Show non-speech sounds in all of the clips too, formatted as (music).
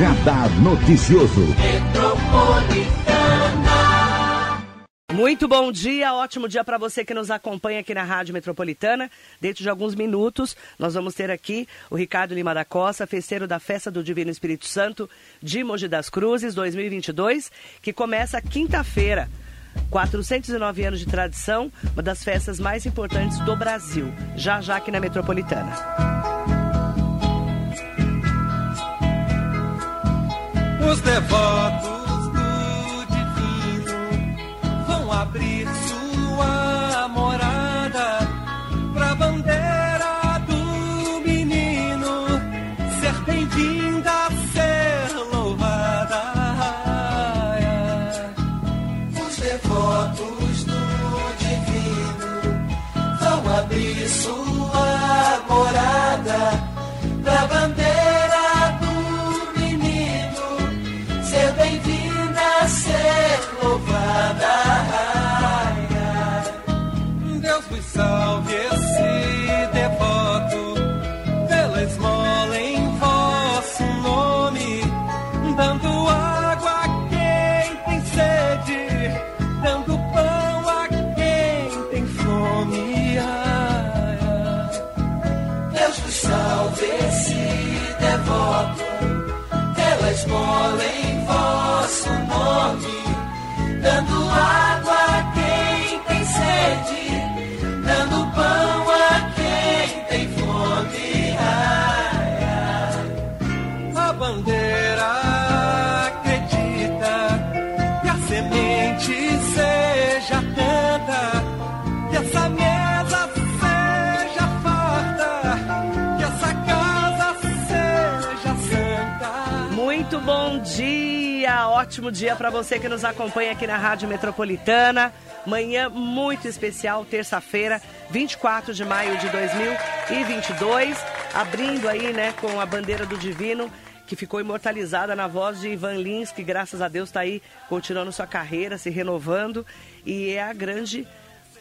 Radar Noticioso. Muito bom dia, ótimo dia para você que nos acompanha aqui na Rádio Metropolitana. Dentro de alguns minutos, nós vamos ter aqui o Ricardo Lima da Costa, festeiro da Festa do Divino Espírito Santo de Mogi das Cruzes 2022, que começa quinta-feira. 409 anos de tradição, uma das festas mais importantes do Brasil, já já aqui na Metropolitana. Os devotos do nome, ótimo dia para você que nos acompanha aqui na Rádio Metropolitana. Manhã muito especial, terça-feira, 24 de maio de 2022, abrindo aí, né, com a bandeira do Divino, que ficou imortalizada na voz de Ivan Lins, que graças a Deus está aí continuando sua carreira, se renovando, e é a grande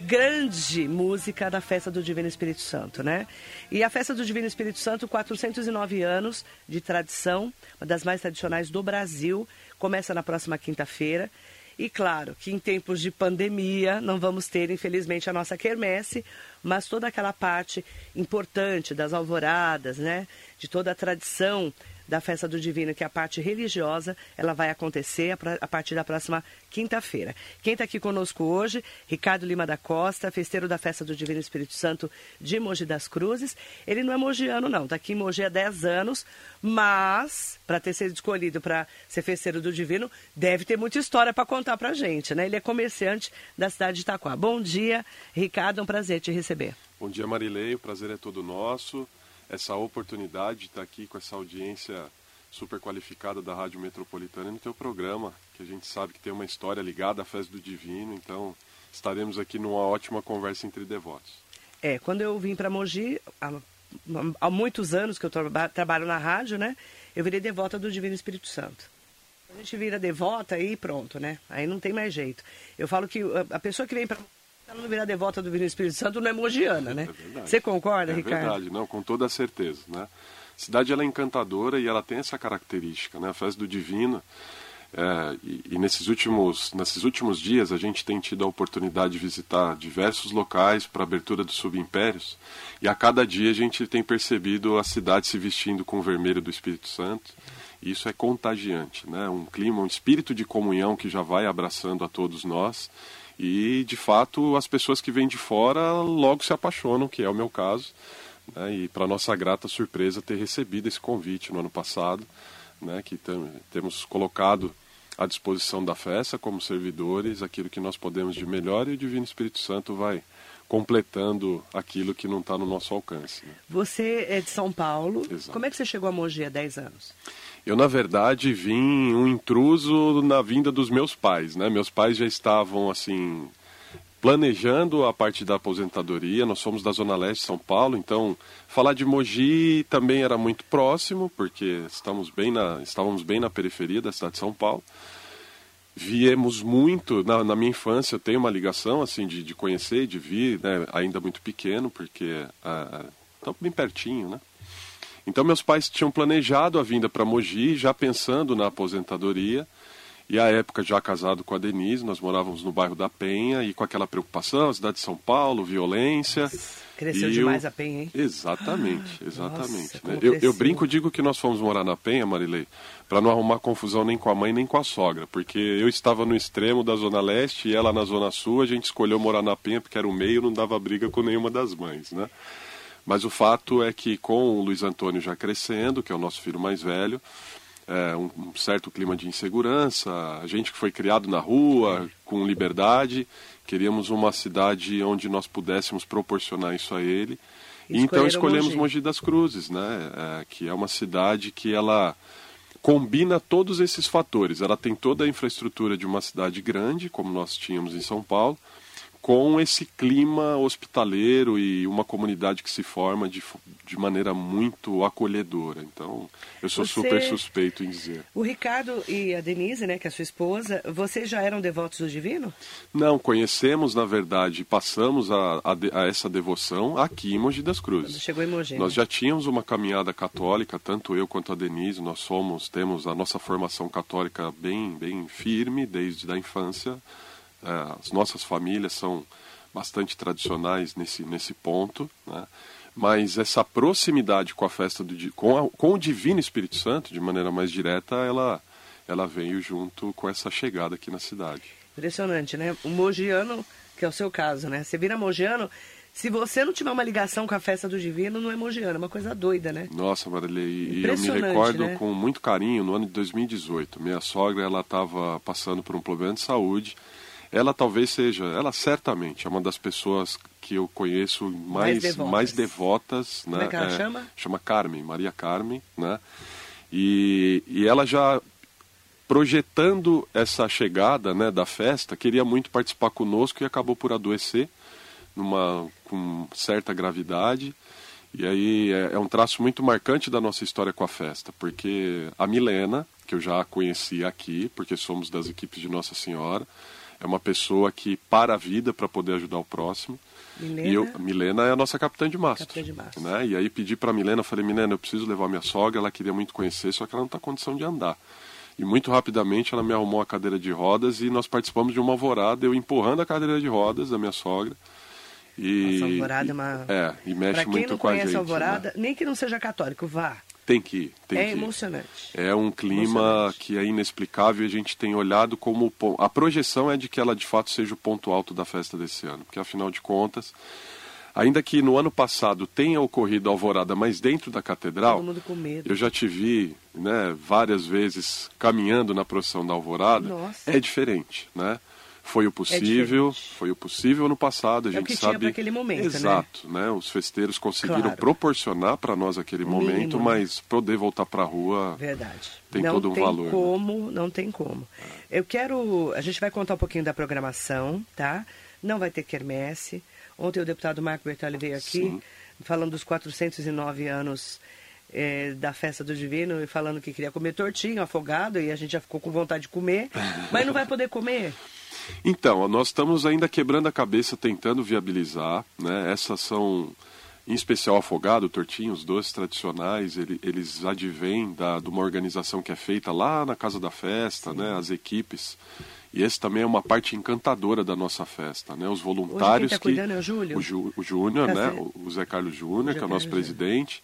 grande música da festa do Divino Espírito Santo, né? E a festa do Divino Espírito Santo, 409 anos de tradição, uma das mais tradicionais do Brasil, começa na próxima quinta-feira. E claro que em tempos de pandemia não vamos ter, infelizmente, a nossa quermesse, mas toda aquela parte importante das alvoradas, né? De toda a tradição da festa do Divino, que é a parte religiosa, ela vai acontecer a partir da próxima quinta-feira. Quem está aqui conosco hoje, Ricardo Lima da Costa, festeiro da festa do Divino Espírito Santo de Mogi das Cruzes. Ele não é mogiano, não, está aqui em Mogi há 10 anos, mas para ter sido escolhido para ser festeiro do Divino, deve ter muita história para contar para gente, né? Ele é comerciante da cidade de Itaquá. Bom dia, Ricardo, é um prazer te receber. Bom dia, Marilei. O prazer é todo nosso. Essa oportunidade de estar aqui com essa audiência super qualificada da Rádio Metropolitana e no teu programa, que a gente sabe que tem uma história ligada à festa do Divino, então estaremos aqui numa ótima conversa entre devotos. É, quando eu vim para Mogi, há, há muitos anos que eu traba- trabalho na rádio, né? Eu virei devota do Divino Espírito Santo. A gente vira devota aí pronto, né? Aí não tem mais jeito. Eu falo que a pessoa que vem para ela não virar devota do Divino Espírito Santo não é mogiana, né? É. Você concorda, é Ricardo? verdade, não, com toda certeza, né? A cidade ela é encantadora e ela tem essa característica, né? A festa do Divino. é, e, e nesses últimos nesses últimos dias a gente tem tido a oportunidade de visitar diversos locais para abertura dos subimpérios e a cada dia a gente tem percebido a cidade se vestindo com o vermelho do Espírito Santo. E isso é contagiante, né? Um clima, um espírito de comunhão que já vai abraçando a todos nós. E, de fato, as pessoas que vêm de fora logo se apaixonam, que é o meu caso. Né? E, para nossa grata surpresa, ter recebido esse convite no ano passado, né? que tem, temos colocado à disposição da festa como servidores aquilo que nós podemos de melhor e o Divino Espírito Santo vai completando aquilo que não está no nosso alcance. né? Você é de São Paulo. Exato. Como é que você chegou a Mogi há 10 anos? Eu, na verdade, vim um intruso na vinda dos meus pais, né? Meus pais já estavam, assim, planejando a parte da aposentadoria. Nós somos da Zona Leste de São Paulo, então falar de Mogi também era muito próximo, porque estamos bem na, estávamos bem na periferia da cidade de São Paulo. Viemos muito, na, na minha infância eu tenho uma ligação, assim, de, de conhecer, de vir, né? Ainda muito pequeno, porque estamos bem pertinho, né? Então meus pais tinham planejado a vinda para Mogi, já pensando na aposentadoria. E à época já casado com a Denise, nós morávamos no bairro da Penha e com aquela preocupação, cidade de São Paulo, violência. Cresceu E demais eu- a penha, hein? Exatamente, exatamente. Nossa, né? eu, eu brinco, digo que nós fomos morar na Penha, Marilei, para não arrumar confusão nem com a mãe nem com a sogra, porque eu estava no extremo da Zona Leste e ela na Zona Sul, a gente escolheu morar na Penha porque era o meio, não dava briga com nenhuma das mães, né? Mas o fato é que com o Luiz Antônio já crescendo, que é o nosso filho mais velho, é, um, um certo clima de insegurança, a gente que foi criado na rua, com liberdade, queríamos uma cidade onde nós pudéssemos proporcionar isso a ele. E então escolhemos Mogi. Mogi das Cruzes, né? É, que é uma cidade que ela combina todos esses fatores. Ela tem toda a infraestrutura de uma cidade grande, como nós tínhamos em São Paulo, com esse clima hospitaleiro e uma comunidade que se forma de, de maneira muito acolhedora. Então, eu sou Você- super suspeito em dizer. O Ricardo e a Denise, né, que é a sua esposa, vocês já eram devotos do divino? Não, conhecemos, na verdade, passamos a, a a essa devoção aqui em Mogi das Quando Cruzes. chegou em Mogi. Nós né? já tínhamos uma caminhada católica, tanto eu quanto a Denise, nós somos, temos a nossa formação católica bem, bem firme desde a infância. É, as nossas famílias são bastante tradicionais nesse, nesse ponto, né? mas essa proximidade com a festa do com, a- com o Divino Espírito Santo, de maneira mais direta, ela, ela veio junto com essa chegada aqui na cidade. Impressionante, né? O mogiano, que é o seu caso, né? Você vira mogiano, se você não tiver uma ligação com a festa do divino, não é mogiano, é uma coisa doida, né? Nossa, Marilei, e eu me recordo né? com muito carinho no ano de 2018. Minha sogra, ela estava passando por um problema de saúde. Ela talvez seja, ela certamente é uma das pessoas que eu conheço mais, devotas. mais devotas. Como né? é que ela chama? Chama Carmen, Maria Carmen, né? E, e ela já projetando essa chegada né, da festa, queria muito participar conosco e acabou por adoecer numa, com certa gravidade. E aí é, é um traço muito marcante da nossa história com a festa, porque a Milena, que eu já conheci aqui, porque somos das equipes de Nossa Senhora, é uma pessoa que para a vida para poder ajudar o próximo. Milena? E eu, Milena é a nossa capitã de mastro. Capitã de mastro. Né? E aí pedi para a Milena, falei, Milena, eu preciso levar minha sogra, ela queria muito conhecer, só que ela não está com condição de andar. E muito rapidamente ela me arrumou a cadeira de rodas e nós participamos de uma alvorada, eu empurrando a cadeira de rodas da minha sogra. E, Nossa, Alvorada é uma... É, e mexe muito não com a gente. conhece Alvorada, né? nem que não seja católico, vá. Tem que ir, tem é que ir. emocionante. É um clima Emocionante. que é inexplicável e a gente tem olhado como. A projeção é de que ela de fato seja o ponto alto da festa desse ano. Porque afinal de contas, ainda que no ano passado tenha ocorrido a alvorada, mas dentro da catedral, eu já te vi né, várias vezes caminhando na procissão da alvorada. Nossa. É diferente, né? Foi o possível, diferente. foi o possível no passado, a É o gente que tinha sabe. pra aquele momento, né? Exato, né? Os festeiros conseguiram Claro. proporcionar para nós aquele momento, né? mas poder voltar para a rua Verdade. Tem não todo um tem valor, né? como, não tem como. Eu quero, a gente vai contar um pouquinho da programação, tá? Não vai ter quermesse. Ontem o deputado Marco Bertoli veio aqui Sim. falando dos 409 anos eh, da festa do Divino e falando que queria comer tortinho, afogado, e a gente já ficou com vontade de comer, mas não vai poder comer. Então, nós estamos ainda quebrando a cabeça tentando viabilizar, né? Essas são, em especial afogado, tortinho, os doces tradicionais, ele- eles advêm da, de uma organização que é feita lá na Casa da Festa, né? As equipes. E esse também é uma parte encantadora da nossa festa, né? Os voluntários tá que... cuidando é o Júlio? O, Ju- o Júnior, Tá né? certo. O Zé Carlos Júnior, que é o nosso presidente.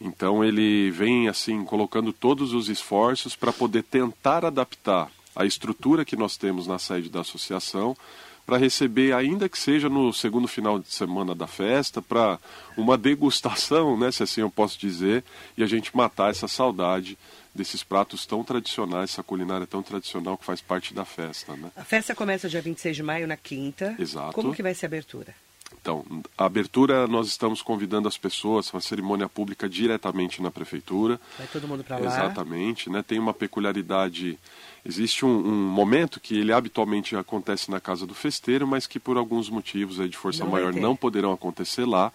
Então ele vem assim colocando todos os esforços para poder tentar adaptar a estrutura que nós temos na sede da associação para receber, ainda que seja no segundo final de semana da festa, para uma degustação, né, se assim eu posso dizer, e a gente matar essa saudade desses pratos tão tradicionais, essa culinária tão tradicional que faz parte da festa, né? A festa começa dia 26 de maio, na quinta. Exato. Como que vai ser a abertura? Então, a abertura nós estamos convidando as pessoas, uma cerimônia pública diretamente na prefeitura. Vai todo mundo para lá? Exatamente, né? Tem uma peculiaridade. Existe um, um momento que ele habitualmente acontece na casa do festeiro, mas que por alguns motivos aí de força Não maior não poderão acontecer lá.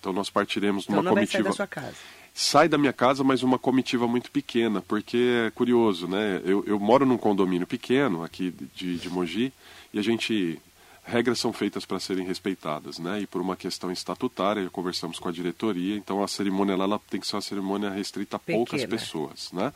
Então nós partiremos Então numa não vai sair comitiva. da sua casa. Sai da minha casa, mas uma comitiva muito pequena, porque é curioso, né? Eu, eu moro num condomínio pequeno aqui de, de Mogi e a gente regras são feitas para serem respeitadas, né? E por uma questão estatutária, conversamos com a diretoria, então a cerimônia lá ela tem que ser uma cerimônia restrita a poucas Pequena. pessoas, né?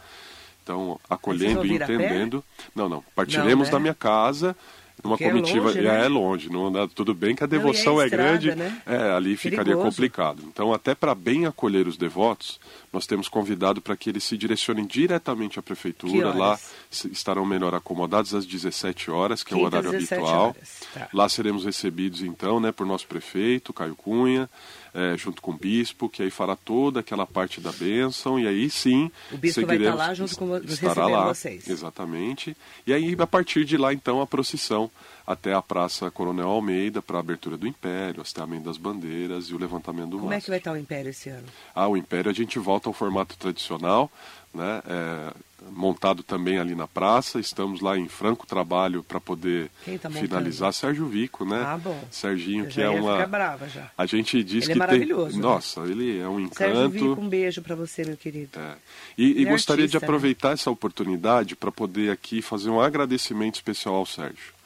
Então, acolhendo e a entendendo. Não, não. Partiremos né? da minha casa, numa Porque é comitiva. longe, né? É longe, não dá tudo bem que a Não, é devoção é estrada, grande. né? É, ali ficaria Perigoso. complicado. Então, até para bem acolher os devotos, nós temos convidado para que eles se direcionem diretamente à prefeitura. Lá estarão melhor acomodados às 17 horas, que é o Quinta, horário 17 habitual. tá. Lá seremos recebidos, então, né, por nosso prefeito, Caio Cunha, eh, junto com o bispo, que aí fará toda aquela parte da bênção, e aí sim... O bispo vai estar lá junto com estará lá, vocês. Exatamente. E aí, a partir de lá, então, a procissão até a Praça Coronel Almeida, para a abertura do Império, hasteamento das bandeiras e o levantamento do Como é mastro. que vai estar o Império esse ano? Ah, o Império a gente volta ao formato tradicional, né? é, montado também ali na praça. Estamos lá em franco trabalho para poder tá finalizar. Sérgio Vico, né? Ah, bom. Serginho, que é uma. ficar brava já. A gente diz Ele é que maravilhoso, tem. né? Nossa, ele é um Sérgio encanto. Vico, um beijo para você, meu querido. É. E, e é gostaria artista, de aproveitar essa oportunidade para poder aqui fazer um agradecimento especial ao Sérgio.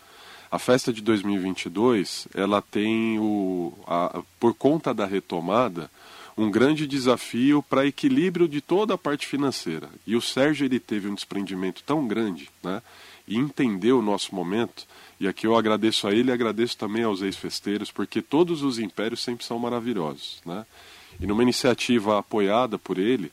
A festa de 2022, ela tem o, a- por conta da retomada, um grande desafio para equilíbrio de toda a parte financeira. E o Sérgio ele teve um desprendimento tão grande, né? E entendeu o nosso momento. E aqui eu agradeço a ele e agradeço também aos ex-festeiros, porque todos os impérios sempre são maravilhosos, né? E numa iniciativa apoiada por ele,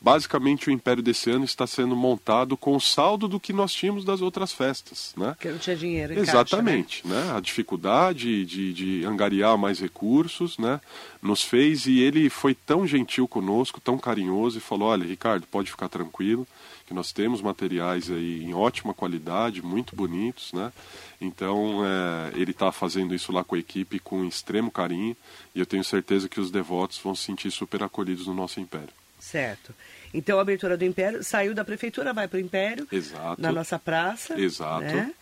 basicamente o império desse ano está sendo montado com o saldo do que nós tínhamos das outras festas, né? Porque não tinha dinheiro em caixa, Exatamente, né? A dificuldade de, de angariar mais recursos, né? Nos fez e ele foi tão gentil conosco, tão carinhoso e falou: olha, Ricardo, pode ficar tranquilo, que nós temos materiais aí em ótima qualidade, muito bonitos, né? Então é, ele está fazendo isso lá com a equipe com extremo carinho e eu tenho certeza que os devotos vão se sentir super acolhidos no nosso império. Certo. Então a abertura do Império saiu da prefeitura, vai para o Império. Exato. Na nossa praça. Exato. Né?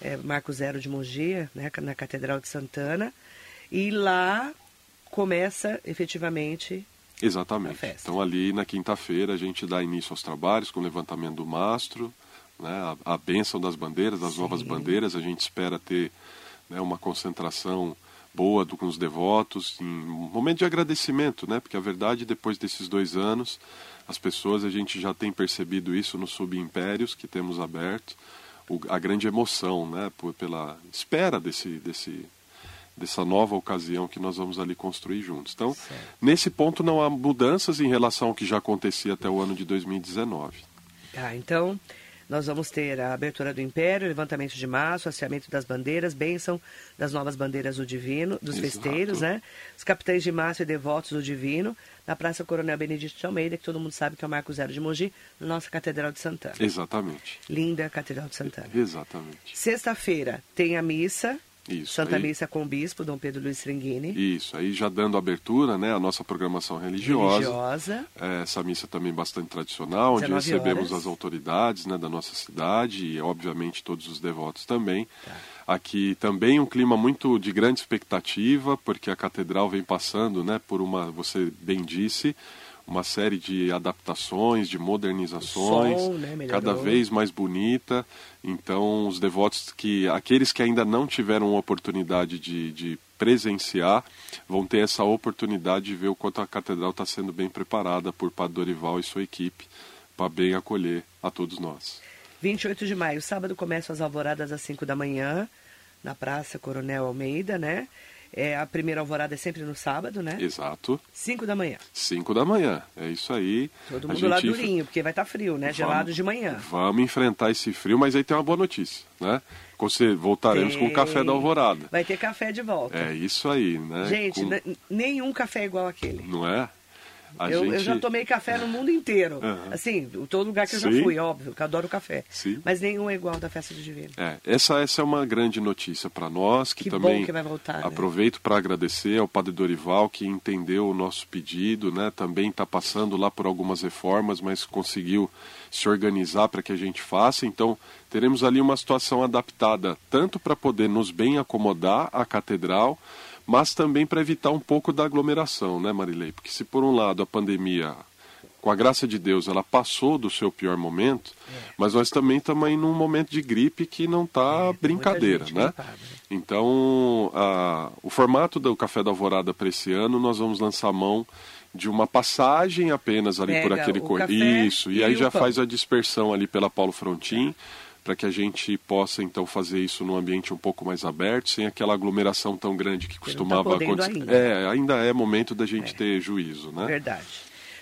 É, Marco Zero de Mogi, né? na Catedral de Santana. E lá começa efetivamente. A Exatamente. festa. Então ali na quinta-feira a gente dá início aos trabalhos com o levantamento do mastro, né, a, a bênção das bandeiras, das novas Sim. bandeiras. A gente espera ter né, uma concentração boa do, com os devotos, em um momento de agradecimento, né? Porque a verdade, depois desses dois anos, as pessoas, a gente já tem percebido isso nos subimpérios que temos aberto, o- a grande emoção, né? Por, pela espera desse, desse, dessa nova ocasião que nós vamos ali construir juntos. Então, Certo. nesse ponto não há mudanças em relação ao que já acontecia até o ano de 2019. Tá, então nós vamos ter a abertura do Império, levantamento de massa, hasteamento das bandeiras, bênção das novas bandeiras do Divino, dos Exato. festeiros, né? Os capitães de massa e devotos do Divino, na Praça Coronel Benedito de Almeida, que todo mundo sabe que é o Marco Zero de Mogi, na nossa Catedral de Santana. Exatamente. Linda Catedral de Santana. Exatamente. Sexta-feira tem a missa, Isso. Santa aí- Missa com o Bispo, Dom Pedro Luiz Stringini, Isso, aí já dando abertura, né, à nossa programação religiosa. religiosa. É, essa missa também bastante tradicional, onde 19 recebemos horas. as autoridades né, da nossa cidade e, obviamente, todos os devotos também. Aqui também um clima muito de grande expectativa, porque a catedral vem passando né, por uma, você bem disse, uma série de adaptações, de modernizações, né, cada vez mais bonita. Então, os devotos que, aqueles que ainda não tiveram a oportunidade de, de presenciar, vão ter essa oportunidade de ver o quanto a catedral está sendo bem preparada por Padre Dorival e sua equipe para bem acolher a todos nós. 28 de maio, sábado, começam as alvoradas às 5 da manhã, na Praça Coronel Almeida, né? É, a primeira alvorada é sempre no sábado, né? Exato, 5 da manhã. 5 da manhã, é isso aí. Todo mundo lá gente- durinho, porque vai estar frio, né? Gelado Vamos- de manhã. Vamos enfrentar esse frio, mas aí tem uma boa notícia, né? Você, voltaremos com o café Tem. da alvorada. Vai ter café de volta. É isso aí, né? Gente, Com- nenhum café é igual aquele. Não é? A Eu, eu gente... já tomei café no mundo inteiro. Aham. Assim, todo lugar que eu já Sim. fui, óbvio, que eu adoro café. Sim. Mas nenhum é igual da festa do Divino. É, essa, essa é uma grande notícia para nós, que, Que bom também que vai voltar, né? aproveito para agradecer ao Padre Dorival, que entendeu o nosso pedido, né? também está passando lá por algumas reformas, mas conseguiu se organizar para que a gente faça. Então, teremos ali uma situação adaptada, tanto para poder nos bem acomodar à catedral, mas também para evitar um pouco da aglomeração, né, Marilei? Porque se por um lado a pandemia com a graça de Deus, ela passou do seu pior momento, mas nós também estamos aí num momento de gripe que não está É, brincadeira, né? gripada, né? Então, a- o formato do Café da Alvorada para esse ano, nós vamos lançar mão de uma passagem apenas ali por Pega aquele o cor... café Isso, e, e aí já pão. faz a dispersão ali pela Paulo Frontin, para que a gente possa então fazer isso num ambiente um pouco mais aberto, sem aquela aglomeração tão grande que tá costumava podendo acontecer. ainda. É, ainda é momento da gente ter juízo, né? Verdade.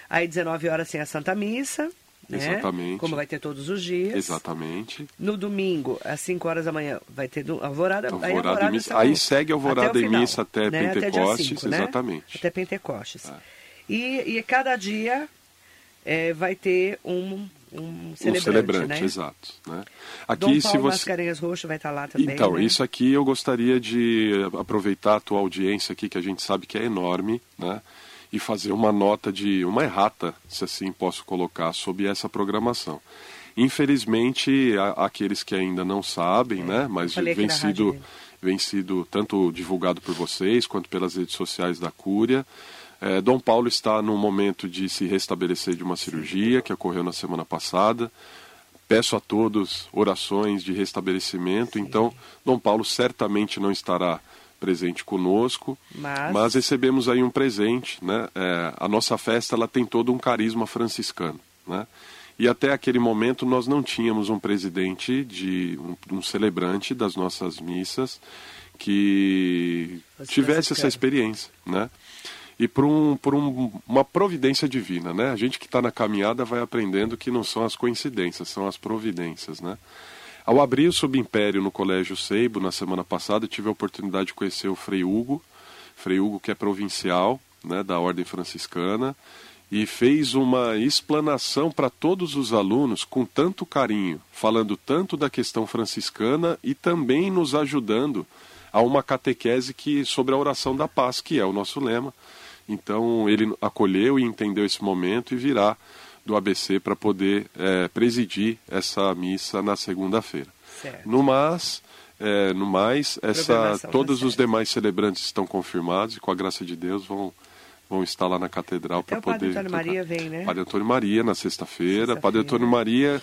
Aí 19 horas tem a Santa Missa, né? Exatamente. Como vai ter todos os dias. Exatamente. No domingo, às 5 horas da manhã, vai ter do- alvorada. aí, Alvorada e missa. Aí segue alvorada até e missa até né? Pentecostes, 5, né? exatamente. Até Pentecostes. É. E, e cada dia é, vai ter um, um celebrante, um celebrante, né? exato. Né? Dom Aqui, Paulo se você. Mascarenhas Roxo vai estar lá também, Então, né? isso aqui eu gostaria de aproveitar a tua audiência aqui, que a gente sabe que é enorme, né? E fazer uma nota de uma errata, se assim posso colocar, sobre essa programação. Infelizmente, a- aqueles que ainda não sabem, né? Mas É, falei aqui vem sido, né? vem sido tanto divulgado por vocês quanto pelas redes sociais da Cúria. É, Dom Paulo está num momento de se restabelecer de uma cirurgia que ocorreu na semana passada. Peço a todos orações de restabelecimento. Então, Dom Paulo certamente não estará presente conosco, Mas- recebemos aí um presente, né? É, a nossa festa ela tem todo um carisma franciscano, né? E até aquele momento nós não tínhamos um presidente de um, um celebrante das nossas missas que Fosse tivesse essa experiência, né? E por, um, por um, uma providência divina, né? A gente que está na caminhada vai aprendendo que não são as coincidências, são as providências, né? Ao abrir o Subimpério no Colégio Seibo, na semana passada, tive a oportunidade de conhecer o Frei Hugo, Frei Hugo que é provincial, né, da Ordem Franciscana, e fez uma explanação para todos os alunos com tanto carinho, falando tanto da questão franciscana e também nos ajudando a uma catequese que sobre a oração da paz, que é o nosso lema. Então ele acolheu e entendeu esse momento e virá do ABC para poder eh, presidir essa missa na segunda-feira. No mais, eh, no mais essa, Programação, todos tá os demais celebrantes estão confirmados e com a graça de Deus vão vão estar lá na catedral para o Padre poder Antônio tocar. Maria vem, né? Padre Antônio Maria na sexta-feira. Sexta-feira. Padre Antônio Maria,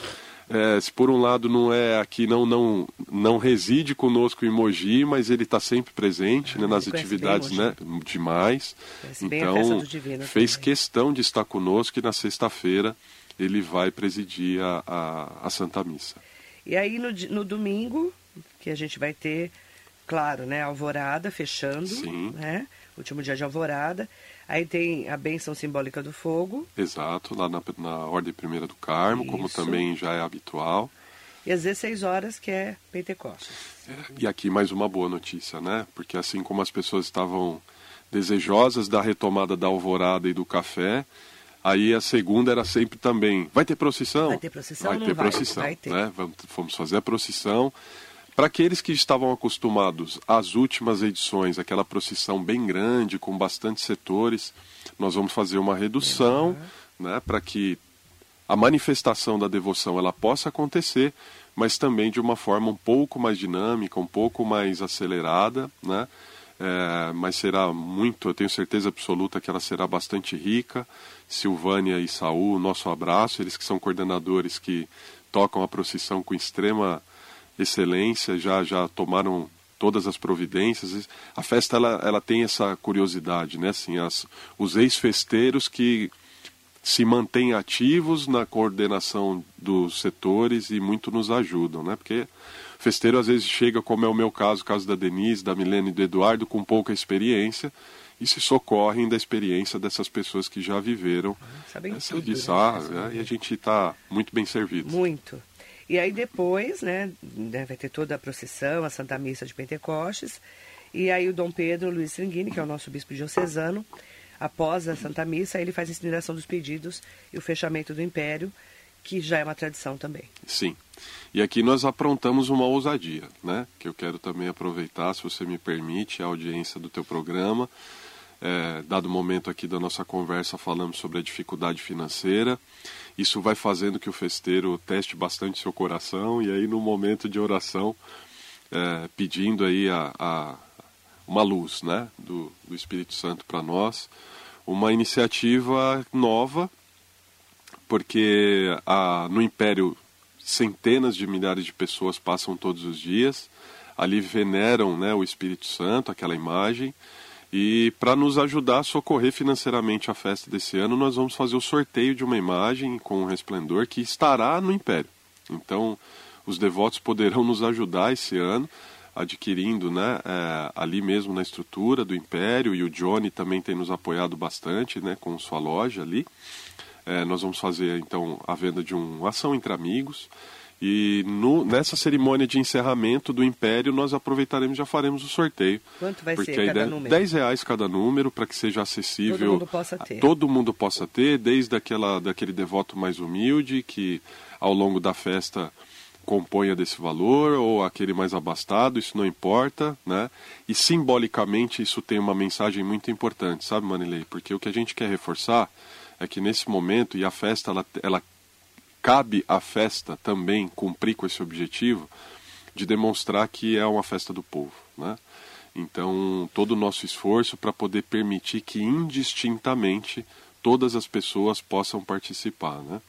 eh, se por um lado não é aqui, não não não reside conosco em Mogi, mas ele está sempre presente né, nas ele conhece atividades, né? Demais. Conhece Então fez também. questão de estar conosco e na sexta-feira ele vai presidir a, a, a Santa Missa. E aí no, no domingo, que a gente vai ter, claro, né, alvorada fechando, Sim. né? Último dia de alvorada. Aí tem a bênção simbólica do fogo. Exato, lá na, na Ordem Primeira do Carmo, como Isso. também já é habitual. E às 16 horas, que é Pentecostes. E aqui mais uma boa notícia, né? Porque assim como as pessoas estavam desejosas da retomada da alvorada e do café, aí a segunda era sempre também, vai ter procissão? Vai ter procissão Vai ter vai? procissão, Vai ter. né? Vamos, fomos fazer a procissão. Para aqueles que estavam acostumados às últimas edições, aquela procissão bem grande, com bastante setores, nós vamos fazer uma redução, né, para que a manifestação da devoção ela possa acontecer, mas também de uma forma um pouco mais dinâmica, um pouco mais acelerada, né? É, mas será muito, eu tenho certeza absoluta que ela será bastante rica. Silvânia e Saul, nosso abraço, eles que são coordenadores que tocam a procissão com extrema excelência, já já tomaram todas as providências. A festa ela, ela tem essa curiosidade, né? Assim, as, os ex-festeiros que se mantêm ativos na coordenação dos setores e muito nos ajudam, né? Porque festeiro às vezes chega, como é o meu caso, o caso da Denise, da Milene e do Eduardo, com pouca experiência e se socorrem da experiência dessas pessoas que já viveram Sabem essa tudo, né? Ah, é, e a gente está muito bem servido. Muito. E aí depois, né, né, vai ter toda a procissão, a Santa Missa de Pentecostes. E aí o Dom Pedro Luiz Stringini, que é o nosso bispo diocesano, após a Santa Missa, ele faz a incineração dos pedidos e o fechamento do Império, que já é uma tradição também. Sim. E aqui nós aprontamos uma ousadia, né? Que eu quero também aproveitar, se você me permite, a audiência do teu programa. É, dado o momento aqui da nossa conversa, falamos sobre a dificuldade financeira. Isso vai fazendo que o festeiro teste bastante seu coração e aí no momento de oração, é, pedindo aí a, a- uma luz, né? Do, do Espírito Santo para nós, uma iniciativa nova porque a, no Império centenas de milhares de pessoas passam todos os dias, ali veneram né, o Espírito Santo, aquela imagem, e para nos ajudar a socorrer financeiramente a festa desse ano, nós vamos fazer o sorteio de uma imagem com o resplendor que estará no Império. Então, os devotos poderão nos ajudar esse ano adquirindo né, é, ali mesmo na estrutura do Império e o Johnny também tem nos apoiado bastante né, com sua loja ali. É, nós vamos fazer então a venda de uma ação entre amigos e no, nessa cerimônia de encerramento do Império nós aproveitaremos e já faremos o sorteio. Quanto vai porque ser cada ideia, número? 10 reais cada número para que seja acessível. Todo mundo possa ter. Todo mundo possa ter, desde aquela, daquele devoto mais humilde que ao longo da festa componha desse valor ou aquele mais abastado, isso não importa, né? E simbolicamente isso tem uma mensagem muito importante, sabe, Manilei? Porque o que a gente quer reforçar é que nesse momento, e a festa, ela, ela cabe à festa também cumprir com esse objetivo de demonstrar que é uma festa do povo, né? Então, todo o nosso esforço para poder permitir que indistintamente todas as pessoas possam participar, né?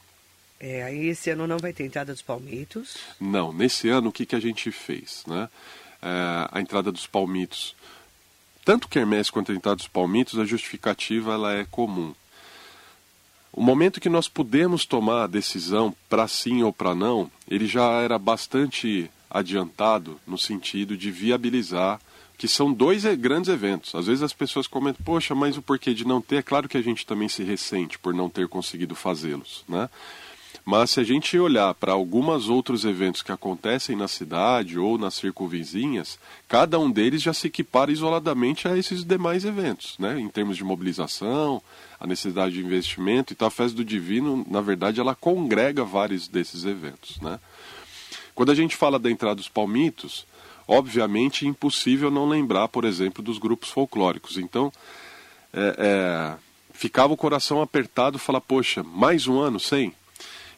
É, aí esse ano não vai ter entrada dos palmitos. Não, nesse ano o que, que a gente fez? Né? É, a entrada dos palmitos. Tanto Quermesse quanto a entrada dos palmitos, a justificativa ela é comum. O momento que nós pudemos tomar a decisão para sim ou para não, ele já era bastante adiantado no sentido de viabilizar que são dois grandes eventos. Às vezes as pessoas comentam, poxa, mas o porquê de não ter? É claro que a gente também se ressente por não ter conseguido fazê-los, né? Mas se a gente olhar para alguns outros eventos que acontecem na cidade ou nas circunvizinhas, cada um deles já se equipara isoladamente a esses demais eventos, né? em termos de mobilização, a necessidade de investimento. Então a Festa do Divino, na verdade, ela congrega vários desses eventos. Né? Quando a gente fala da entrada dos palmitos, obviamente é impossível não lembrar, por exemplo, dos grupos folclóricos. Então, é, é, ficava o coração apertado, falar, poxa, mais um ano sem?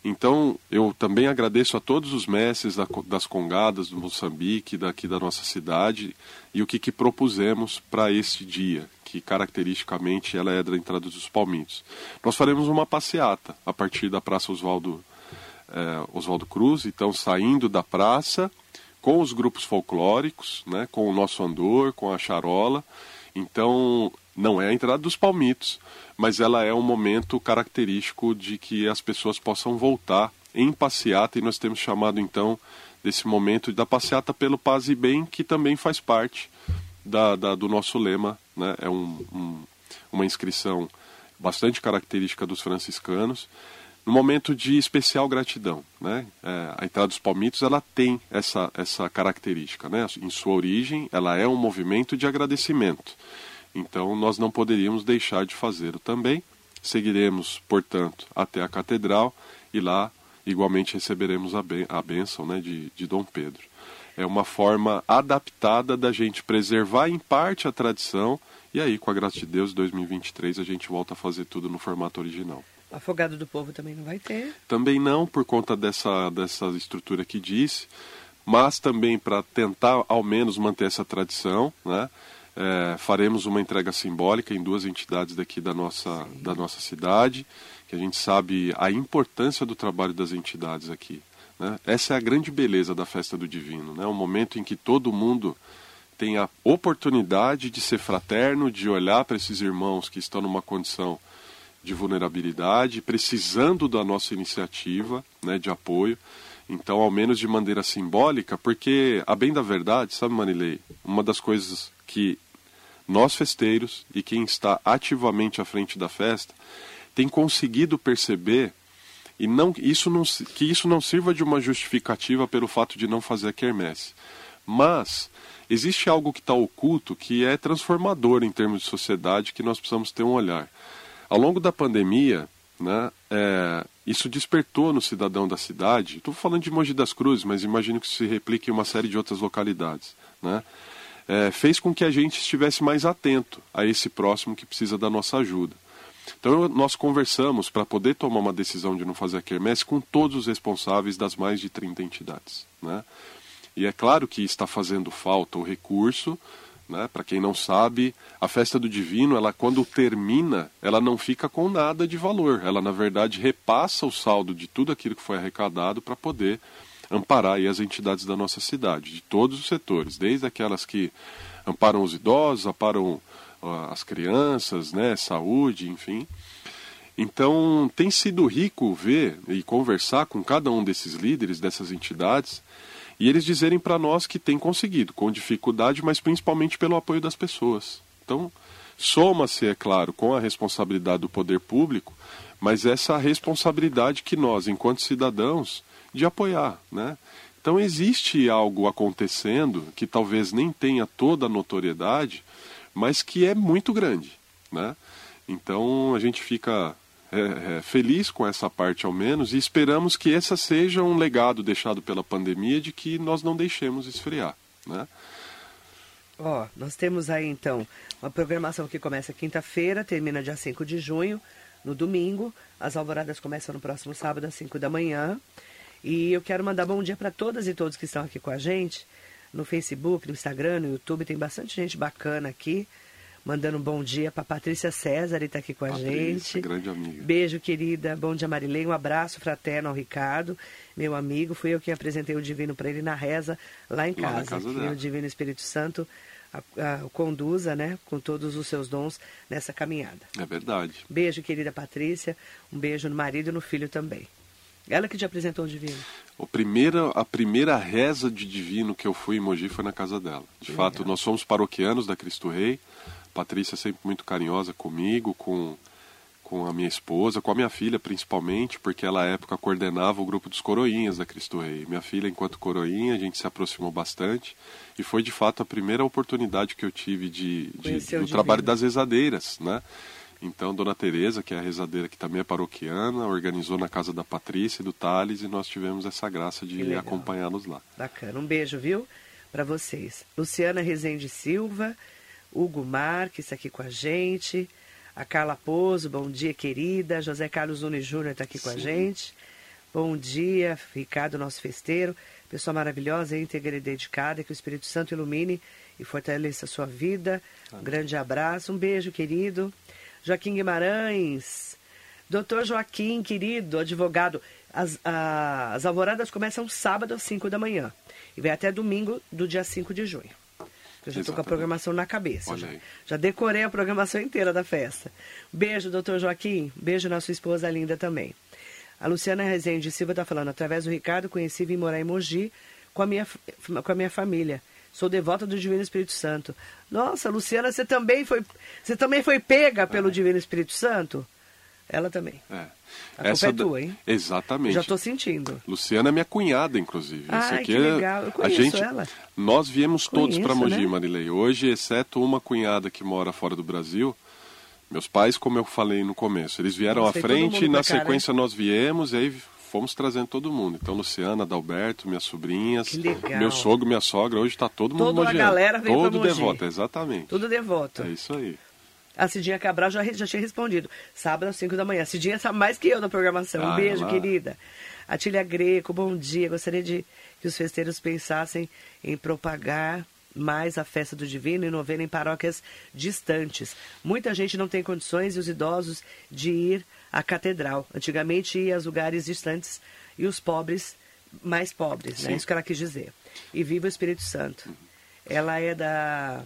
Então, eu também agradeço a todos os mestres da- das congadas do Moçambique, daqui da nossa cidade, e o que, que propusemos para este dia, que caracteristicamente ela é da entrada dos palmitos. Nós faremos uma passeata a partir da Praça Oswaldo eh, Oswaldo Cruz, então saindo da praça com os grupos folclóricos, né, com o nosso andor, com a charola. Então, não é a entrada dos palmitos, mas ela é um momento característico de que as pessoas possam voltar em passeata e nós temos chamado então desse momento da passeata pelo paz e bem, que também faz parte da, da- do nosso lema, né? é um- um- uma inscrição bastante característica dos franciscanos, no momento de especial gratidão. Né? É, a entrada dos palmitos ela tem essa, essa característica. Né? Em sua origem, ela é um movimento de agradecimento. Então, nós não poderíamos deixar de fazê-lo também. Seguiremos, portanto, até a catedral e lá, igualmente, receberemos a, ben a bênção né, de, de Dom Pedro. É uma forma adaptada da gente preservar, em parte, a tradição e aí, com a graça de Deus, 2023 a gente volta a fazer tudo no formato original. Afogado do Povo também não vai ter. Também não por conta dessa, dessa estrutura que disse, mas também para tentar ao menos manter essa tradição, né? É, faremos uma entrega simbólica em duas entidades daqui da nossa, da nossa cidade, que a gente sabe a importância do trabalho das entidades aqui. Né? Essa é a grande beleza da festa do divino, né? um momento em que todo mundo tem a oportunidade de ser fraterno, de olhar para esses irmãos que estão numa condição de vulnerabilidade, precisando da nossa iniciativa né, de apoio. Então, ao menos de maneira simbólica, porque, a bem da verdade, sabe, Manilei, uma das coisas que nós festeiros e quem está ativamente à frente da festa tem conseguido perceber e não isso não que isso não sirva de uma justificativa pelo fato de não fazer a quermesse. Mas existe algo que está oculto que é transformador em termos de sociedade que nós precisamos ter um olhar. Ao longo da pandemia, né, é, isso despertou no cidadão da cidade. Estou falando de Mogi das Cruzes, mas imagino que se replique em uma série de outras localidades. Né? É, fez com que a gente estivesse mais atento a esse próximo que precisa da nossa ajuda. Então eu- nós conversamos para poder tomar uma decisão de não fazer a quermesse com todos os responsáveis das mais de 30 entidades. Né? E é claro que está fazendo falta o recurso Né? Para quem não sabe, a festa do divino, ela quando termina, ela não fica com nada de valor. Ela na verdade repassa o saldo de tudo aquilo que foi arrecadado para poder amparar as entidades da nossa cidade, de todos os setores, desde aquelas que amparam os idosos, amparam as crianças, né, saúde, enfim. Então tem sido rico ver e conversar com cada um desses líderes dessas entidades e eles dizerem para nós que tem conseguido, com dificuldade, mas principalmente pelo apoio das pessoas. Então, soma-se, é claro, com a responsabilidade do poder público, mas essa responsabilidade que nós, enquanto cidadãos, de apoiar, né? Então existe algo acontecendo que talvez nem tenha toda a notoriedade, mas que é muito grande, né? Então a gente fica é, é, feliz com essa parte ao menos e esperamos que essa seja um legado deixado pela pandemia de que nós não deixemos esfriar, né? Ó, nós temos aí então uma programação que começa quinta-feira, termina dia 5 de junho, no domingo. As alvoradas começam no próximo sábado às 5 da manhã. E eu quero mandar bom dia para todas e todos que estão aqui com a gente no Facebook, no Instagram, no YouTube. Tem bastante gente bacana aqui. Mandando um bom dia para Patrícia César, está aqui com a Patrícia, gente. grande amiga. Beijo, querida. Bom dia, Marilene. Um abraço fraterno ao Ricardo, meu amigo. Fui eu quem apresentei o Divino para ele na reza lá em Lá na casa. casa que dela. o Divino Espírito Santo a, a, conduza, né, com todos os seus dons nessa caminhada. É verdade. Beijo, querida Patrícia. Um beijo no marido e no filho também. Ela que te apresentou o Divino. O primeira, a primeira reza de divino que eu fui em Mogi foi na casa dela. De Que fato, legal. nós somos paroquianos da Cristo Rei. Patrícia sempre muito carinhosa comigo, com, com a minha esposa, com a minha filha principalmente, porque ela à época coordenava o grupo dos coroinhas da Cristo Rei. Minha filha, enquanto coroinha, a gente se aproximou bastante e foi de fato a primeira oportunidade que eu tive de, de do trabalho divino. das rezadeiras, né? Então, Dona Tereza, que é a rezadeira que também é paroquiana, organizou na casa da Patrícia e do Thales e nós tivemos essa graça de acompanhá-los lá. Bacana. Um beijo, viu? Para vocês. Luciana Rezende Silva, Hugo Marques aqui com a gente. A Carla Pozo, bom dia, querida. José Carlos Nunes Júnior está aqui com a gente. Bom dia, Ricardo, nosso festeiro. Pessoa maravilhosa, íntegra e dedicada. Que o Espírito Santo ilumine e fortaleça a sua vida. Um grande abraço. Um beijo, querido. Joaquim Guimarães. Doutor Joaquim, querido, advogado. As, a- as alvoradas começam sábado às 5 da manhã. E vai até domingo do dia 5 de junho. Eu já estou com a programação na cabeça. Já, já decorei a programação inteira da festa. Beijo, doutor Joaquim. Beijo na sua esposa linda também. A Luciana Rezende Silva está falando, através do Ricardo, conheci e vim morar em Mogi com a minha, com a minha família. Sou devota do Divino Espírito Santo. Nossa, Luciana, você também foi, você também foi pega pelo Divino Espírito Santo? Ela também. É. A culpa é tua, hein? Exatamente. Já estou sentindo. Luciana é minha cunhada, inclusive. Isso aqui que é- legal. Eu a conheço gente, ela. Nós viemos todos para Conheço, Mogi, né? Marilei. Hoje, exceto uma cunhada que mora fora do Brasil, meus pais, como eu falei no começo, eles vieram Nossa, à frente e na cá, né? sequência nós viemos e aí fomos trazendo todo mundo. Então, Luciana, Adalberto, minhas sobrinhas, meu sogro, minha sogra, hoje está todo mundo Toda a galera veio Todo devoto, exatamente. Tudo devoto. É isso aí. A Cidinha Cabral já, já tinha respondido. Sábado às 5 da manhã. A Cidinha sabe mais que eu na programação. Um Ah, beijo, ela- querida. Atília Greco, bom dia. Gostaria de que os festeiros pensassem em propagar mais a festa do Divino e novena em paróquias distantes. Muita gente não tem condições e os idosos de ir à catedral. Antigamente ia aos lugares distantes e os pobres mais pobres, né? Sim. Isso que ela quis dizer. E viva o Espírito Santo. Ela é da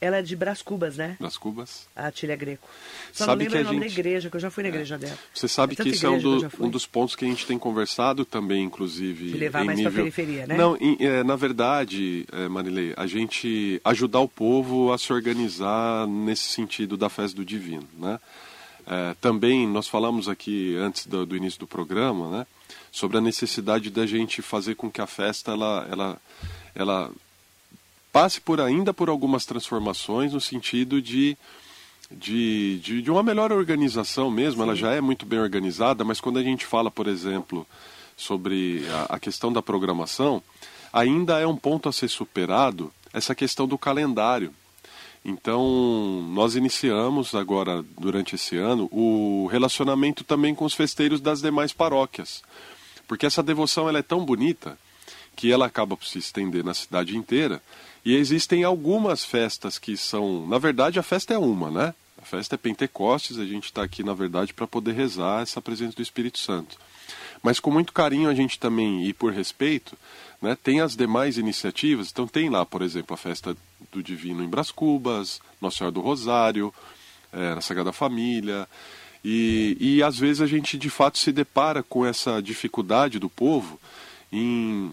ela é de Brás Cubas, né? Das Cubas. A Tília Greco. Só Sabe não lembro que a o nome da gente- igreja, que eu já fui na igreja dela. Você sabe É que isso é um, do- um dos pontos que a gente tem conversado também, inclusive. De levar mais nível... periferia, né? Não, em- é, na verdade, é, Marilei, a gente ajudar o povo a se organizar nesse sentido da festa do divino, né? É, também nós falamos aqui antes do, do início do programa, né? Sobre a necessidade da gente fazer com que a festa ela, ela, ela passe por ainda por algumas transformações no sentido de de, de, de uma melhor organização mesmo, ela já é muito bem organizada, mas quando a gente fala, por exemplo, sobre a, a questão da programação, ainda é um ponto a ser superado essa questão do calendário. Então, nós iniciamos agora, durante esse ano, o relacionamento também com os festeiros das demais paróquias. Porque essa devoção ela é tão bonita que ela acaba por se estender na cidade inteira. E existem algumas festas que são. Na verdade, a festa é uma, né? A festa é Pentecostes, a gente está aqui, na verdade, para poder rezar essa presença do Espírito Santo. Mas com muito carinho a gente também, e por respeito, né, tem as demais iniciativas. Então tem lá, por exemplo, a festa do Divino em Brás Cubas, Nossa Senhora do Rosário, é, na Sagrada Família. E, e às vezes a gente de fato se depara com essa dificuldade do povo em,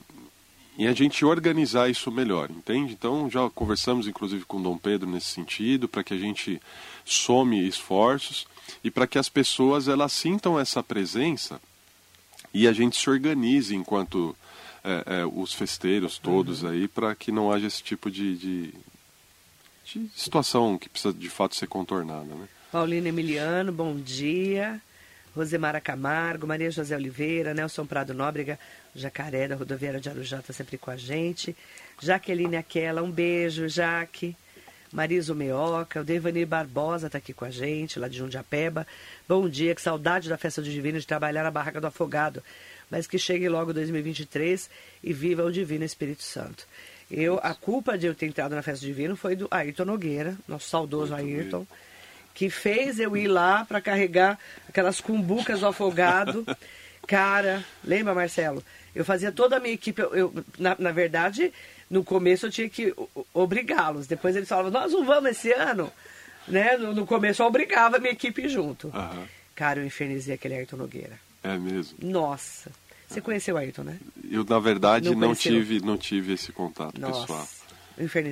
em a gente organizar isso melhor, entende? Então já conversamos inclusive com Dom Pedro nesse sentido, para que a gente some esforços e para que as pessoas elas sintam essa presença e a gente se organize enquanto é, é, os festeiros todos uhum. aí, para que não haja esse tipo de, de, de situação que precisa de fato ser contornada, né? Paulina Emiliano, bom dia. Rosemara Camargo, Maria José Oliveira, Nelson Prado Nóbrega, Jacaré da Rodoviária de Arujá está sempre com a gente. Jaqueline Aquela, um beijo, Jaque. Marisa Meoca, o Devanir Barbosa está aqui com a gente, lá de Jundiapeba. Bom dia, que saudade da festa do Divino de trabalhar na Barraca do Afogado. Mas que chegue logo 2023 e viva o Divino Espírito Santo. Eu, a culpa de eu ter entrado na festa do Divino foi do Ayrton Nogueira, nosso saudoso Muito Ayrton. Bem que fez eu ir lá para carregar aquelas cumbucas do afogado. (laughs) Cara, lembra, Marcelo? Eu fazia toda a minha equipe. Eu, eu na, na, verdade, no começo eu tinha que obrigá-los. Depois eles falavam, nós não vamos esse ano. Né? No, no começo eu obrigava a minha equipe junto. Uhum. Cara, eu infernizei aquele Ayrton Nogueira. É mesmo? Nossa. Você conheceu o Ayrton, né? Eu, na verdade, não, não tive, não tive esse contato Nossa. pessoal.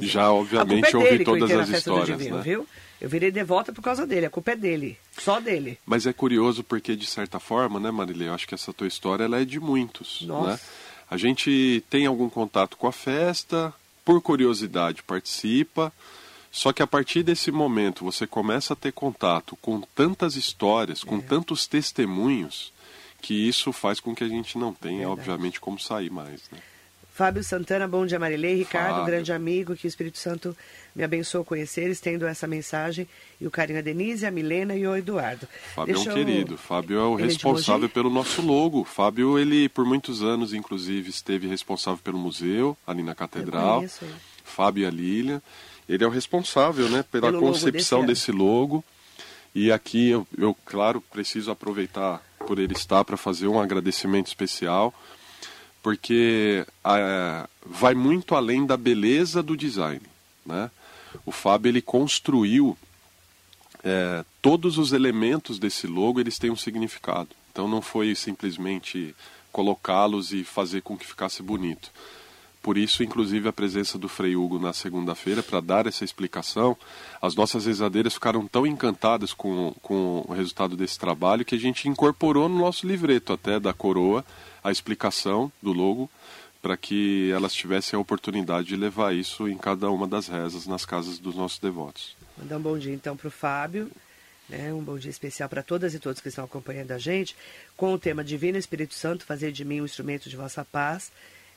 Já, obviamente, é ouvi todas as histórias, divino, né? Viu? Eu virei devota por causa dele, a culpa é dele, só dele. Mas é curioso porque, de certa forma, né, Marilê, eu acho que essa tua história ela é de muitos, Nossa. né? A gente tem algum contato com a festa, por curiosidade participa, só que a partir desse momento você começa a ter contato com tantas histórias, com é. tantos testemunhos, que isso faz com que a gente não tenha, Verdade. obviamente, como sair mais, né? Fábio Santana, bom dia Marilei. Ricardo, Fábio. grande amigo, que o Espírito Santo me abençoe conhecer, estendo essa mensagem. E o carinho a Denise, a Milena e o Eduardo. Fábio Deixa é um querido. Fábio é o ele é responsável pelo nosso logo. Fábio, ele por muitos anos, inclusive, esteve responsável pelo museu, ali na Catedral. Fábio e a Lília. Ele é o responsável né, pela pelo concepção logo desse, desse logo. E aqui eu, eu, claro, preciso aproveitar por ele estar para fazer um agradecimento especial porque é, vai muito além da beleza do design. Né? O Fábio ele construiu é, todos os elementos desse logo, eles têm um significado. Então não foi simplesmente colocá-los e fazer com que ficasse bonito. Por isso, inclusive, a presença do Frei Hugo na segunda-feira para dar essa explicação. As nossas rezadeiras ficaram tão encantadas com, com o resultado desse trabalho que a gente incorporou no nosso livreto até da coroa a explicação do logo para que elas tivessem a oportunidade de levar isso em cada uma das rezas nas casas dos nossos devotos. Mandar um bom dia então para o Fábio, né? um bom dia especial para todas e todos que estão acompanhando a gente, com o tema Divino Espírito Santo, fazer de mim um instrumento de vossa paz,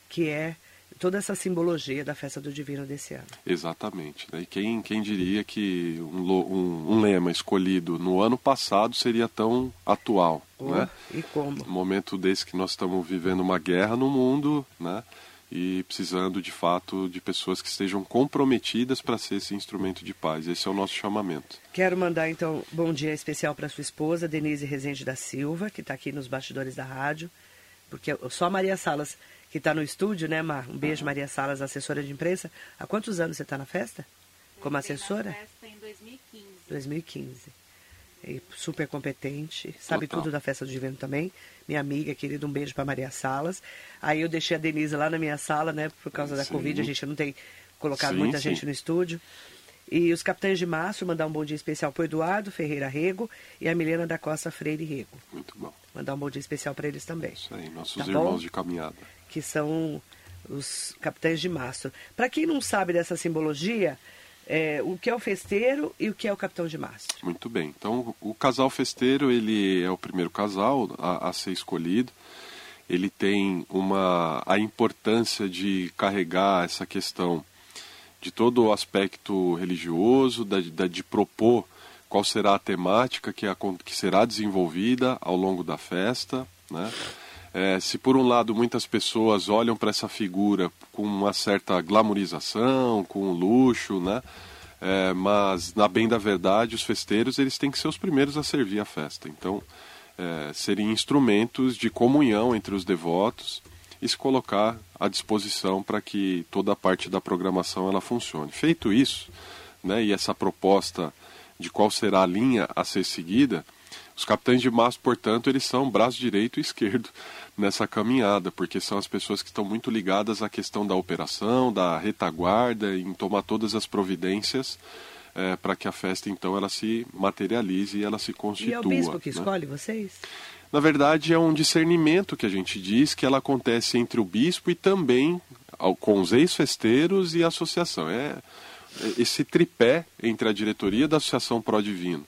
que é toda essa simbologia da festa do Divino desse ano. Exatamente. Né? E quem, quem diria que um, um, um, lema escolhido no ano passado seria tão atual? Oh, né? E como? No momento desse que nós estamos vivendo uma guerra no mundo, né? E precisando de fato de pessoas que estejam comprometidas para ser esse instrumento de paz. Esse é o nosso chamamento. Quero mandar então bom dia especial para sua esposa, Denise Rezende da Silva, que está aqui nos bastidores da rádio, porque só Maria Salas que está no estúdio, né, Mar? Um beijo, Maria Salas, assessora de imprensa. Há quantos anos você está na festa? Como assessora? Na festa em 2015. 2015. E super competente, sabe Total. tudo da festa do Divino também. Minha amiga querida, um beijo para Maria Salas. Aí eu deixei a Denise lá na minha sala, né, por causa da Covid, a gente não tem colocado sim, muita sim. gente no estúdio. E os capitães de março, mandar um bom dia especial para o Eduardo Ferreira Rego e a Milena da Costa Freire Rego. Muito bom. Mandar um bom dia especial para eles também. Isso aí, nossos tá irmãos bom? de caminhada que são os capitães de mastro. Para quem não sabe dessa simbologia, é, o que é o festeiro e o que é o capitão de mastro? Muito bem. Então, o casal festeiro ele é o primeiro casal a, a ser escolhido. Ele tem uma a importância de carregar essa questão de todo o aspecto religioso, da, da, de propor qual será a temática que, a, que será desenvolvida ao longo da festa, né? É, se por um lado muitas pessoas olham para essa figura com uma certa glamorização, com luxo, né? É, mas na bem da verdade os festeiros eles têm que ser os primeiros a servir a festa. Então é, serem instrumentos de comunhão entre os devotos e se colocar à disposição para que toda a parte da programação ela funcione. Feito isso, né, e essa proposta de qual será a linha a ser seguida, os capitães de mastro, portanto, eles são braço direito e esquerdo nessa caminhada, porque são as pessoas que estão muito ligadas à questão da operação, da retaguarda, em tomar todas as providências é, para que a festa então ela se materialize e ela se constitua. E é o bispo que né? escolhe vocês? Na verdade, é um discernimento que a gente diz que ela acontece entre o bispo e também com os ex-festeiros e a associação. É, é esse tripé entre a diretoria da Associação Pró Divino,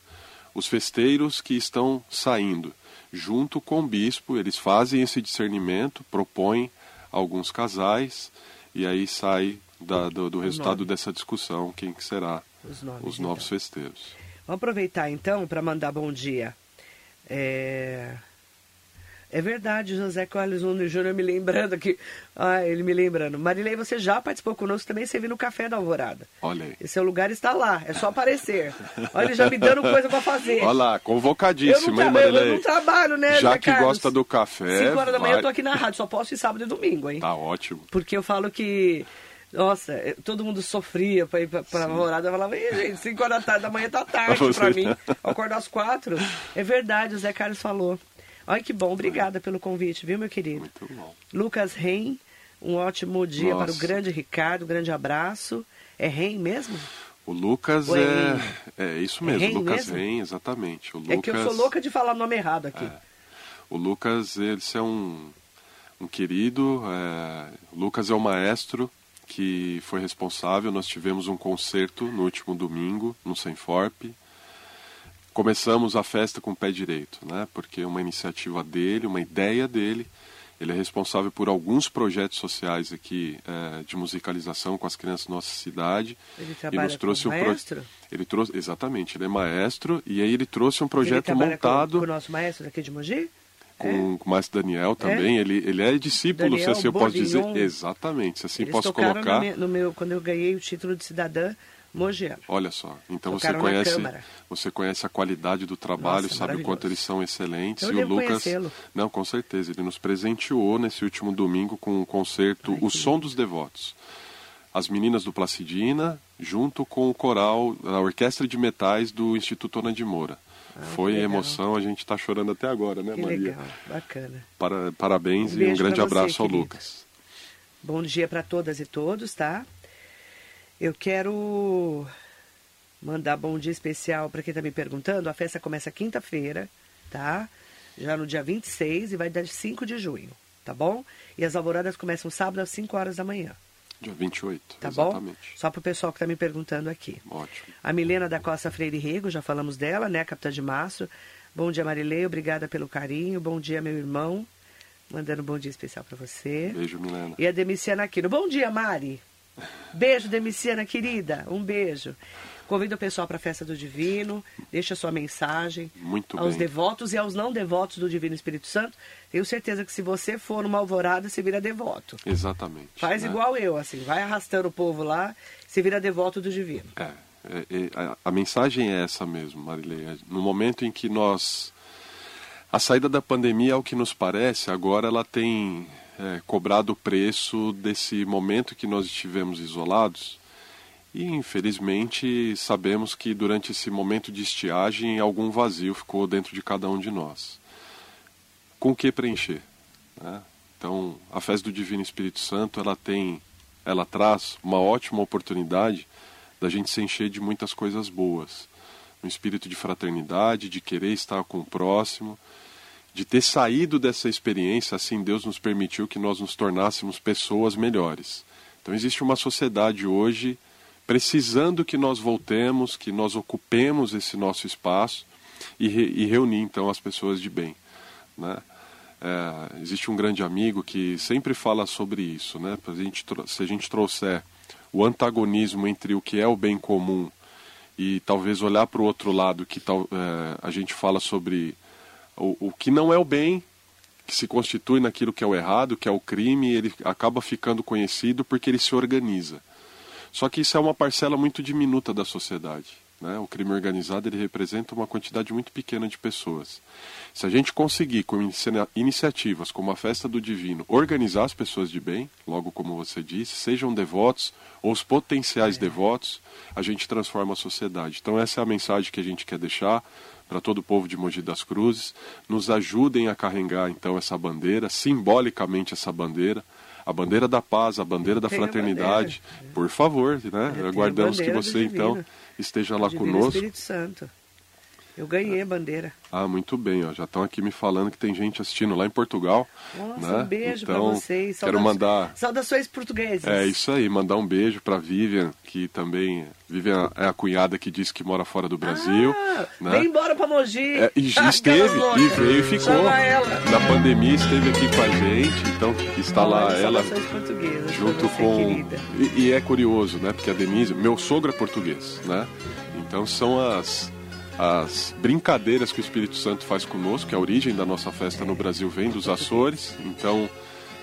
os festeiros que estão saindo, junto com o bispo, eles fazem esse discernimento, propõem alguns casais e aí sai da, do, do resultado dessa discussão quem que será os, nomes, os novos então. festeiros. Vamos aproveitar então para mandar bom dia. É... É verdade, José Carlos Nunes Júnior me lembrando aqui. Ah, ele me lembrando. Marilei, você já participou conosco também, você viu no Café da Alvorada. Olha aí. E seu lugar está lá, é só aparecer. Olha, ele já me dando coisa para fazer. Olha lá, convocadíssimo, hein, Marilei? Eu não trabalho, né, Já que Carlos? gosta do café. 5 horas da manhã eu tô aqui na rádio, só posso ir sábado e domingo, hein? Tá ótimo. Porque eu falo que nossa, todo mundo sofria para ir para a morada. Eu falava, gente, 5 horas da, tarde, da manhã tá (laughs) tarde para mim. Eu acordo às 4. É verdade, o Zé Carlos falou. Olha que bom, obrigada pelo convite, viu, meu querido? Muito bom. Lucas Reim, um ótimo dia Nossa. para o grande Ricardo, um grande abraço. É Reim mesmo? O Lucas é, é, é, isso mesmo, é Lucas mesmo? Reim, exatamente. O Lucas... É que eu sou louca de falar o nome errado aqui. É. O Lucas, ele é um, um querido, é... o Lucas é o maestro que foi responsável. Nós tivemos um concerto no último domingo, no Senforp, começamos a festa com o pé direito, né? Porque é uma iniciativa dele, uma ideia dele. Ele é responsável por alguns projetos sociais aqui é, de musicalização com as crianças da nossa cidade. Ele trabalha e nos trouxe como um maestro? Pro... Ele trouxe, exatamente, ele é maestro e aí ele trouxe um projeto ele montado. Com, com o nosso maestro aqui de Mogi? Com, é? com o maestro Daniel também, é? ele, ele é discípulo, Daniel, se assim eu posso dizer. Exatamente, se assim Eles posso colocar. No meu, no meu, quando eu ganhei o título de cidadã, Mogiano. Olha só, então você conhece, você conhece a qualidade do trabalho, Nossa, sabe o quanto eles são excelentes. Eu e o Lucas, não, com certeza, ele nos presenteou nesse último domingo com o concerto Ai, O Som dos Devotos. As meninas do Placidina, junto com o coral, a orquestra de metais do Instituto Ana de Moura. Ah, Foi emoção, a gente está chorando até agora, né, que Maria? Legal, bacana. Para, parabéns um e um grande abraço ao Lucas. Bom dia para todas e todos, tá? Eu quero mandar bom dia especial para quem está me perguntando. A festa começa quinta-feira, tá? Já no dia 26 e vai dar 5 de junho, tá bom? E as alvoradas começam sábado às 5 horas da manhã. Dia 28, tá exatamente. bom? Só para o pessoal que está me perguntando aqui. Ótimo. A Milena da Costa Freire Rego, já falamos dela, né? Capitã de Mastro. Bom dia, Marilei. Obrigada pelo carinho. Bom dia, meu irmão. Mandando um bom dia especial para você. Beijo, Milena. E a Demiciana Aquino. Bom dia, Mari. Beijo, Demiciana querida. Um beijo. Convido o pessoal para a festa do Divino, deixa sua mensagem Muito aos bem. devotos e aos não devotos do Divino Espírito Santo. Tenho certeza que se você for numa alvorada, você vira devoto. Exatamente. Faz né? igual eu, assim, vai arrastando o povo lá, se vira devoto do Divino. É, é, é a, a, mensagem é essa mesmo, Marilei. No momento em que nós. A saída da pandemia, ao que nos parece, agora ela tem é, cobrado o preço desse momento que nós estivemos isolados. E infelizmente sabemos que durante esse momento de estiagem algum vazio ficou dentro de cada um de nós. Com o que preencher? Né? Então, a festa do Divino Espírito Santo ela tem, ela traz uma ótima oportunidade da gente se encher de muitas coisas boas, um espírito de fraternidade, de querer estar com o próximo de ter saído dessa experiência, assim Deus nos permitiu que nós nos tornássemos pessoas melhores. Então existe uma sociedade hoje precisando que nós voltemos, que nós ocupemos esse nosso espaço e, re, e reunir então as pessoas de bem, né? É, existe um grande amigo que sempre fala sobre isso, né? A gente, se a gente trouxer o antagonismo entre o que é o bem comum e talvez olhar para o outro lado que tal, é, a gente fala sobre o, o que não é o bem que se constitui naquilo que é o errado, que é o crime, ele acaba ficando conhecido porque ele se organiza. Só que isso é uma parcela muito diminuta da sociedade. Né? O crime organizado ele representa uma quantidade muito pequena de pessoas. Se a gente conseguir, com iniciativas como a Festa do Divino, organizar as pessoas de bem, logo como você disse, sejam devotos ou os potenciais é. devotos, a gente transforma a sociedade. Então essa é a mensagem que a gente quer deixar para todo o povo de Mogi das Cruzes. Nos ajudem a carregar então essa bandeira, simbolicamente essa bandeira, a bandeira da paz, a bandeira da fraternidade. Bandeira. Por favor, né? Aguardamos que você então esteja lá Divino conosco. Espírito Santo. Eu ganhei a bandeira. Ah, muito bem, ó. Já estão aqui me falando que tem gente assistindo lá em Portugal. Nossa, né? um beijo então, para vocês. Quero mandar. Saudações portuguesas. É isso aí, mandar um beijo para Vivian, que também. Vivian é a cunhada que disse que mora fora do Brasil. Ah, né? Vem embora para Mogi. É, e (laughs) esteve, e veio e ficou. Na pandemia esteve aqui com a gente, então está Olha, lá ela. Junto com. E, e é curioso, né? Porque a Denise, meu sogro é português, né? Então são as as brincadeiras que o Espírito Santo faz conosco, que a origem da nossa festa no Brasil vem dos Açores. Então,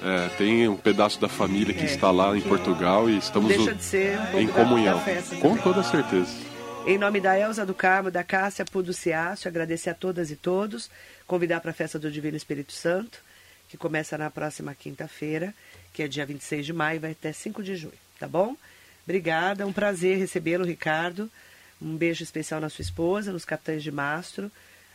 é, tem um pedaço da família que é, está lá em Portugal e estamos um em comunhão. Com toda certeza. Em nome da Elza do Carmo, da Cássia Puduciácio, agradecer a todas e todos, convidar para a festa do Divino Espírito Santo, que começa na próxima quinta-feira, que é dia 26 de maio, vai até 5 de junho, tá bom? Obrigada, um prazer recebê-lo, Ricardo. Um beijo especial na sua esposa, nos capitães de mastro.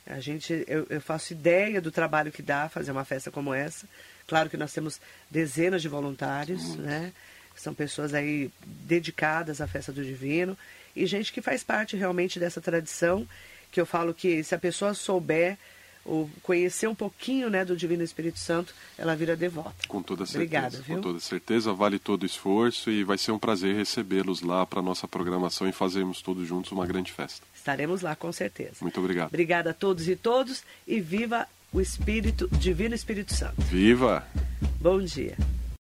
A gente, eu, eu, faço ideia do trabalho que dá fazer uma festa como essa. Claro que nós temos dezenas de voluntários, uhum. né? São pessoas aí dedicadas à festa do divino e gente que faz parte realmente dessa tradição que eu falo que se a pessoa souber ou conhecer um pouquinho né, do Divino Espírito Santo, ela vira devota. Com toda certeza. Obrigada, viu? Com toda certeza, vale todo o esforço e vai ser um prazer recebê-los lá para a nossa programação e fazermos todos juntos uma grande festa. Estaremos lá, com certeza. Muito obrigado. Obrigada a todos e todos e viva o Espírito, Divino Espírito Santo. Viva! Bom dia.